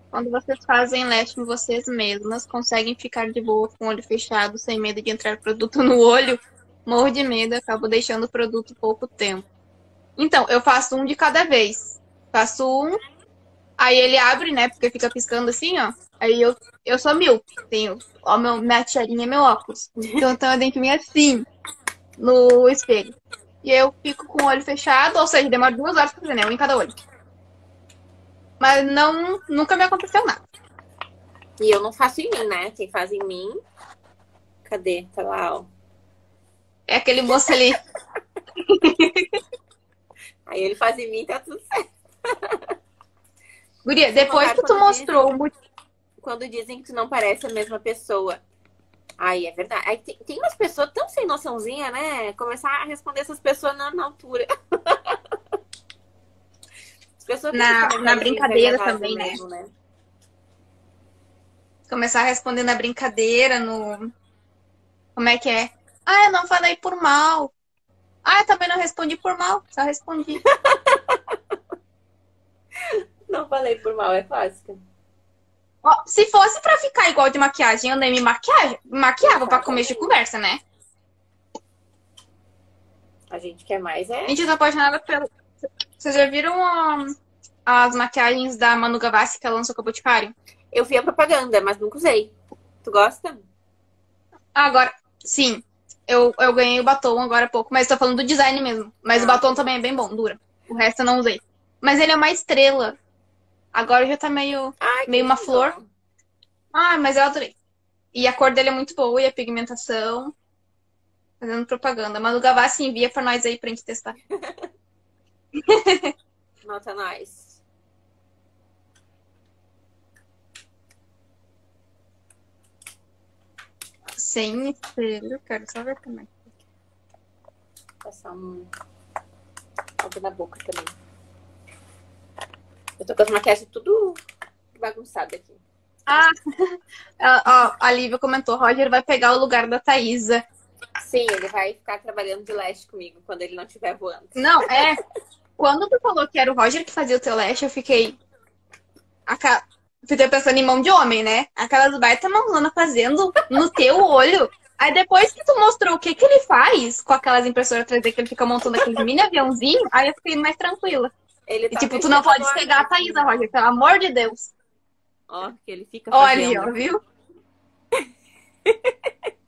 quando vocês fazem lash em vocês mesmas, conseguem ficar de boa com o olho fechado, sem medo de entrar produto no olho? Morro de medo, acabo deixando o produto pouco tempo. Então, eu faço um de cada vez. Faço um Aí ele abre, né? Porque fica piscando assim, ó. Aí eu, eu sou mil. Tenho. Ó, meu, minha tiarinha é meu óculos. Então, então eu tenho que vir assim, no espelho. E eu fico com o olho fechado, ou seja, demora duas horas pra fazer, né? Um em cada olho. Mas não, nunca me aconteceu nada. E eu não faço em mim, né? Quem faz em mim. Cadê? Tá lá, ó. É aquele moço ali. aí ele faz em mim, tá tudo certo. Guria, depois que tu mostrou dizem, Quando dizem que tu não parece a mesma pessoa. Aí é verdade. Aí tem, tem umas pessoas tão sem noçãozinha, né? Começar a responder essas pessoas na, na altura. As pessoas na, na brincadeira também, né? Mesmo, né? Começar a responder na brincadeira, no. Como é que é? Ah, eu não falei por mal. Ah, eu também não respondi por mal, só respondi. Não falei por mal, é clássica. Se fosse pra ficar igual de maquiagem, eu nem me maquiagem, maquiava pra comer de conversa, né? A gente quer mais, é? A gente tá apaixonada pelo. Vocês já viram um, as maquiagens da Manu Gavassi que ela lançou com o Boticário? Eu vi a propaganda, mas nunca usei. Tu gosta? Agora, sim. Eu, eu ganhei o batom agora há pouco, mas tô falando do design mesmo. Mas ah. o batom também é bem bom, dura. O resto eu não usei. Mas ele é uma estrela. Agora já tá meio, Ai, meio uma flor. Ah, mas eu adorei. E a cor dele é muito boa e a pigmentação. Fazendo propaganda. Manu Gavassi envia pra nós aí pra gente testar. Nota nós. Sem espelho, quero só ver também. Passar um algo na boca também. Eu tô com as maquiagens tudo bagunçado aqui. Ah, ó, a Lívia comentou, Roger vai pegar o lugar da Thaísa. Sim, ele vai ficar trabalhando de leste comigo quando ele não estiver voando. Não, é. quando tu falou que era o Roger que fazia o teu leste, eu fiquei. Fiquei pensando em mão de homem, né? Aquelas baita mãozona fazendo no teu olho. Aí depois que tu mostrou o que, que ele faz com aquelas impressoras 3D que ele fica montando aquele mini aviãozinho, aí eu fiquei mais tranquila. Ele tá e, tipo, tu não pode pegar a Thaísa, Roger, pelo amor de Deus. Ó, que ele fica. Olha, ó, viu?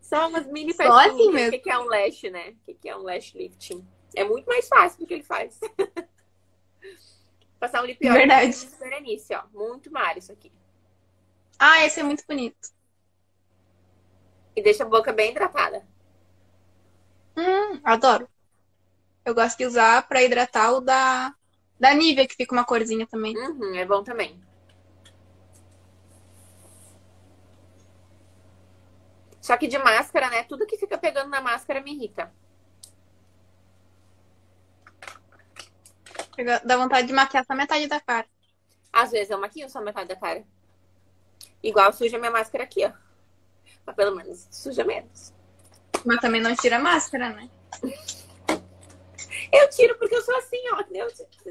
Só umas mini Só assim mesmo. O que é um lash, né? O que é um lash lifting? É muito mais fácil do que ele faz. Passar um lip oil Verdade. Berenice, ó. Muito mar isso aqui. Ah, esse é muito bonito. E deixa a boca bem hidratada. Hum, adoro. Eu gosto de usar pra hidratar o da, da Nivea, que fica uma corzinha também. Uhum, é bom também. Só que de máscara, né? Tudo que fica pegando na máscara me irrita. Dá vontade de maquiar só metade da cara. Às vezes eu maquio só metade da cara. Igual suja minha máscara aqui, ó. Mas pelo menos suja menos. Mas também não tira a máscara, né? Eu tiro porque eu sou assim, ó.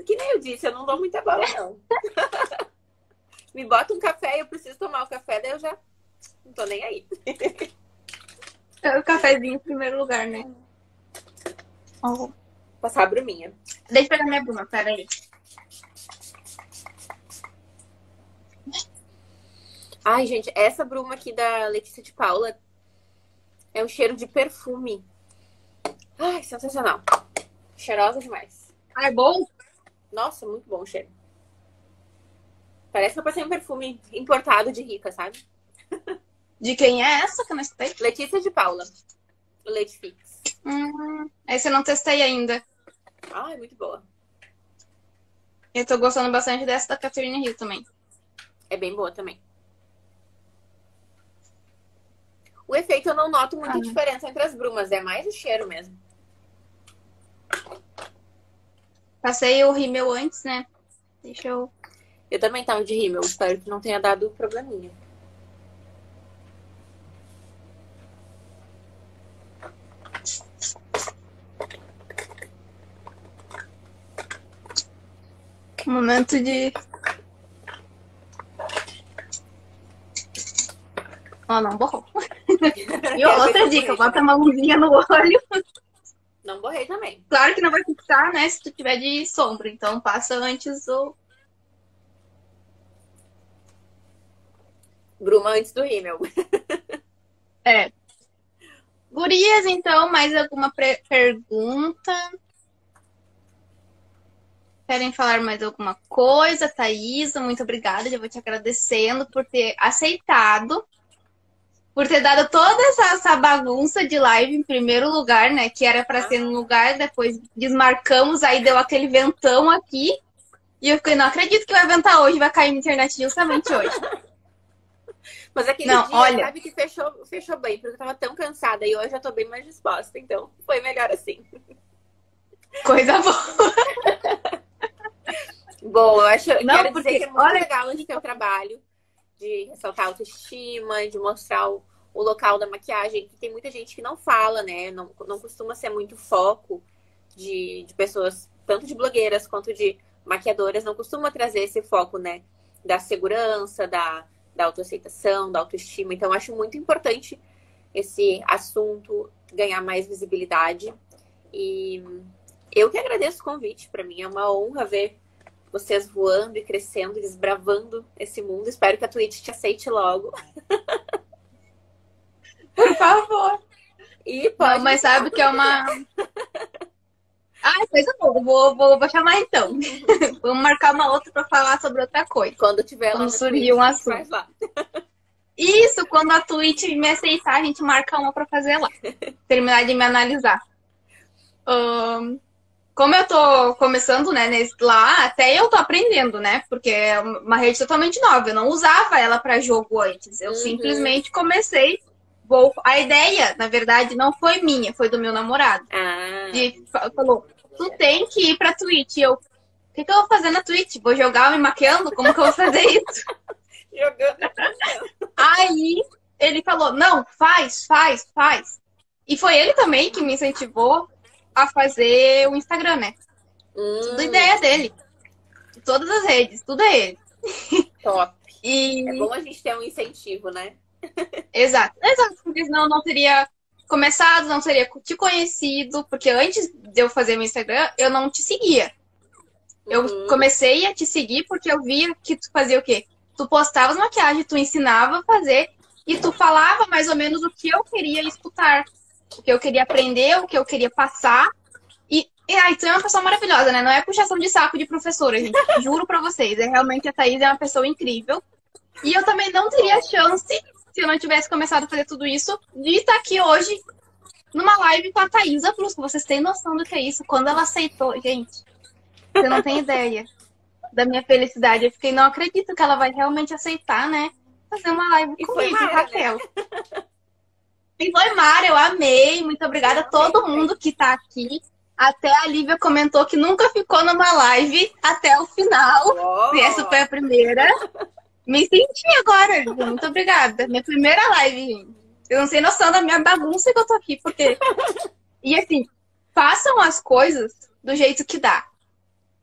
Que nem eu disse, eu não dou muita bola, não. Me bota um café e eu preciso tomar o café, daí eu já não tô nem aí. É o cafezinho em primeiro lugar, né? Oh. Passar a bruminha. Deixa eu pegar minha bruma, peraí. Ai, gente, essa bruma aqui da Letícia de Paula é um cheiro de perfume. Ai, sensacional. Cheirosa demais. Ah, é bom? Nossa, muito bom o cheiro. Parece que eu passei um perfume importado de rica, sabe? De quem é essa que eu não escutei? Letícia de Paula. O Leite Fix. Hum, esse eu não testei ainda. Ah, é muito boa. Eu tô gostando bastante dessa da Catherine Hill também. É bem boa também. O efeito eu não noto muita ah. diferença entre as brumas, é mais o cheiro mesmo. Passei o rímel antes, né? Deixa eu. Eu também tava de rímel, espero que não tenha dado probleminha. Momento de. Ó, oh, não borrou. e outra dica, bota uma luzinha no olho. Não borrei também. Claro que não vai fixar, né? Se tu tiver de sombra. Então passa antes o. Bruma antes do rímel. é. Gurias, então, mais alguma pergunta? Querem falar mais alguma coisa? Thaisa, muito obrigada. Eu vou te agradecendo por ter aceitado, por ter dado toda essa, essa bagunça de live em primeiro lugar, né? Que era para ser no lugar, depois desmarcamos, aí deu aquele ventão aqui. E eu fiquei, não acredito que vai ventar hoje, vai cair na internet justamente hoje. Mas aquele não, dia, olha... sabe que fechou, fechou bem, porque eu tava tão cansada e hoje eu tô bem mais disposta, então foi melhor assim. Coisa boa. Bom, eu acho, não, quero porque, dizer que é muito olha... legal onde teu trabalho, de ressaltar a autoestima, de mostrar o, o, local da maquiagem, que tem muita gente que não fala, né? Não, não costuma ser muito foco de, de pessoas, tanto de blogueiras quanto de maquiadoras, não costuma trazer esse foco, né? Da segurança, da, da autoaceitação, da autoestima. Então, acho muito importante esse assunto ganhar mais visibilidade. E eu que agradeço o convite. Para mim é uma honra ver vocês voando e crescendo, desbravando, desbravando esse mundo. Espero que a Twitch te aceite logo. favor. E pode Não, mas sabe que é uma. Ah, coisa boa. Vou, vou, vou chamar então. Vamos marcar uma outra para falar sobre outra coisa. Quando tiver Quando lá no surgir Twitch, um assunto. faz lá. Isso, quando a Twitch me aceitar, a gente marca uma pra fazer lá. Terminar de me analisar. Ahn, como eu tô começando, né, nesse, lá, até eu tô aprendendo, né? Porque é uma rede totalmente nova. Eu não usava ela pra jogo antes. Eu Uhum. simplesmente comecei. Vou... A ideia, na verdade, não foi minha, foi do meu namorado. Ah, E fa- falou: tu tem que ir pra Twitch. E eu, o que, que eu vou fazer na Twitch? Vou jogar me maquiando? Como que eu vou fazer isso? jogando. Aí ele falou: não, faz, faz, faz. E foi ele também que me incentivou a fazer o Instagram, né? Tudo Hum, ideia dele. Todas as redes, tudo é ele. top. E. É bom a gente ter um incentivo, né? Exato, exato, porque senão eu não teria começado, não teria te conhecido, porque antes de eu fazer meu Instagram, eu não te seguia. Eu Uhum. comecei a te seguir porque eu via que tu fazia o quê? Tu postava as maquiagens, tu ensinava a fazer e tu falava mais ou menos o que eu queria escutar, o que eu queria aprender, o que eu queria passar. E, e aí, tu é uma pessoa maravilhosa, né? Não é puxação de saco de professora, gente. Juro pra vocês. É realmente a Thaís é uma pessoa incrível. E eu também não teria chance, se eu não tivesse começado a fazer tudo isso, de estar aqui hoje numa live com a Thaisa Plus. Vocês têm noção do que é isso? Quando ela aceitou, gente, você não tem ideia da minha felicidade. Eu fiquei, não acredito que ela vai realmente aceitar, né? Fazer uma live E comigo, Mara, Raquel. E foi Mara, eu amei. Muito obrigada a todo mundo que tá aqui. Até a Lívia comentou que nunca ficou numa live até o final. Ó, E essa foi a primeira. Me senti agora, Lívia. Muito obrigada. Minha primeira live. Eu não sei noção da minha bagunça que eu tô aqui, porque. E assim, façam as coisas do jeito que dá.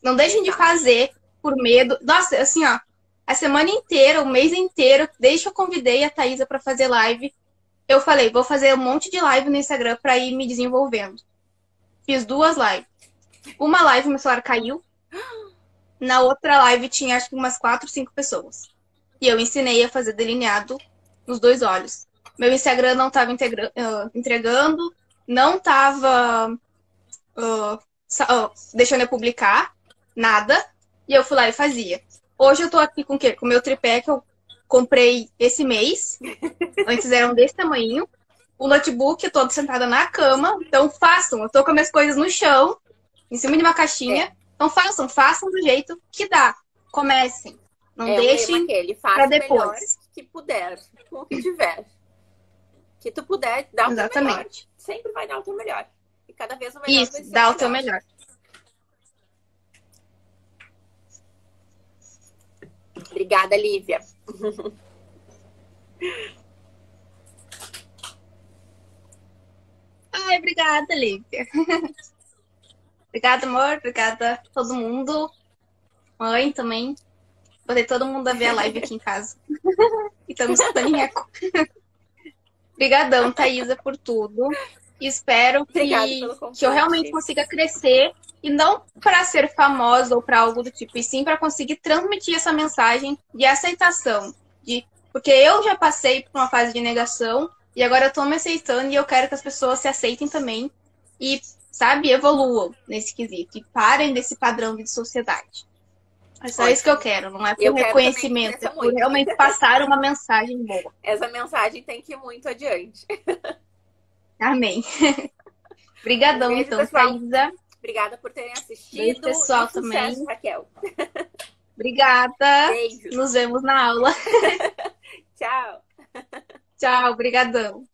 Não deixem de fazer por medo. Nossa, assim, ó. A semana inteira, o mês inteiro, desde que eu convidei a Thaisa pra fazer live, eu falei, vou fazer um monte de live no Instagram pra ir me desenvolvendo. Fiz duas lives. Uma live meu celular caiu. Na outra live tinha acho que umas quatro, cinco pessoas. E eu ensinei a fazer delineado nos dois olhos. Meu Instagram não estava entregando, não estava deixando eu publicar nada. E eu fui lá e fazia. Hoje eu tô aqui com o quê? Com o meu tripé que eu comprei esse mês. Antes eram desse tamanho. O notebook, eu tô sentada na cama. Então façam. Eu tô com minhas coisas no chão, em cima de uma caixinha. É. Então façam, façam do jeito que dá. Comecem. Não é deixem o melhor depois. que puder, com o que tiver. Que tu puder, dá o teu melhor. Exatamente. Sempre vai dar o teu melhor. E cada vez o melhor vai Isso, ser dá o teu melhor. Obrigada, Lívia. Ai, obrigada, Lívia. obrigada, amor. Obrigada a todo mundo. Mãe também. Botei todo mundo a ver a live aqui em casa. e estamos escutando em eco. Obrigadão, Thaisa, por tudo. Espero que, que eu realmente consiga crescer e não para ser famosa ou para algo do tipo, e sim para conseguir transmitir essa mensagem de aceitação, de porque eu já passei por uma fase de negação e agora eu tô me aceitando e eu quero que as pessoas se aceitem também e, sabe, evoluam nesse quesito e parem desse padrão de sociedade. É só Ótimo. isso que eu quero, não é por Eu reconhecimento, é por realmente passar uma mensagem boa. Essa mensagem tem que ir muito adiante. Amém. Obrigadão, Beijo, então, pessoal. Thaisa. Obrigada por terem assistido. Beijo, pessoal, e sucesso, também. Raquel. Obrigada. Beijo. Nos vemos na aula. Tchau. Tchau, brigadão.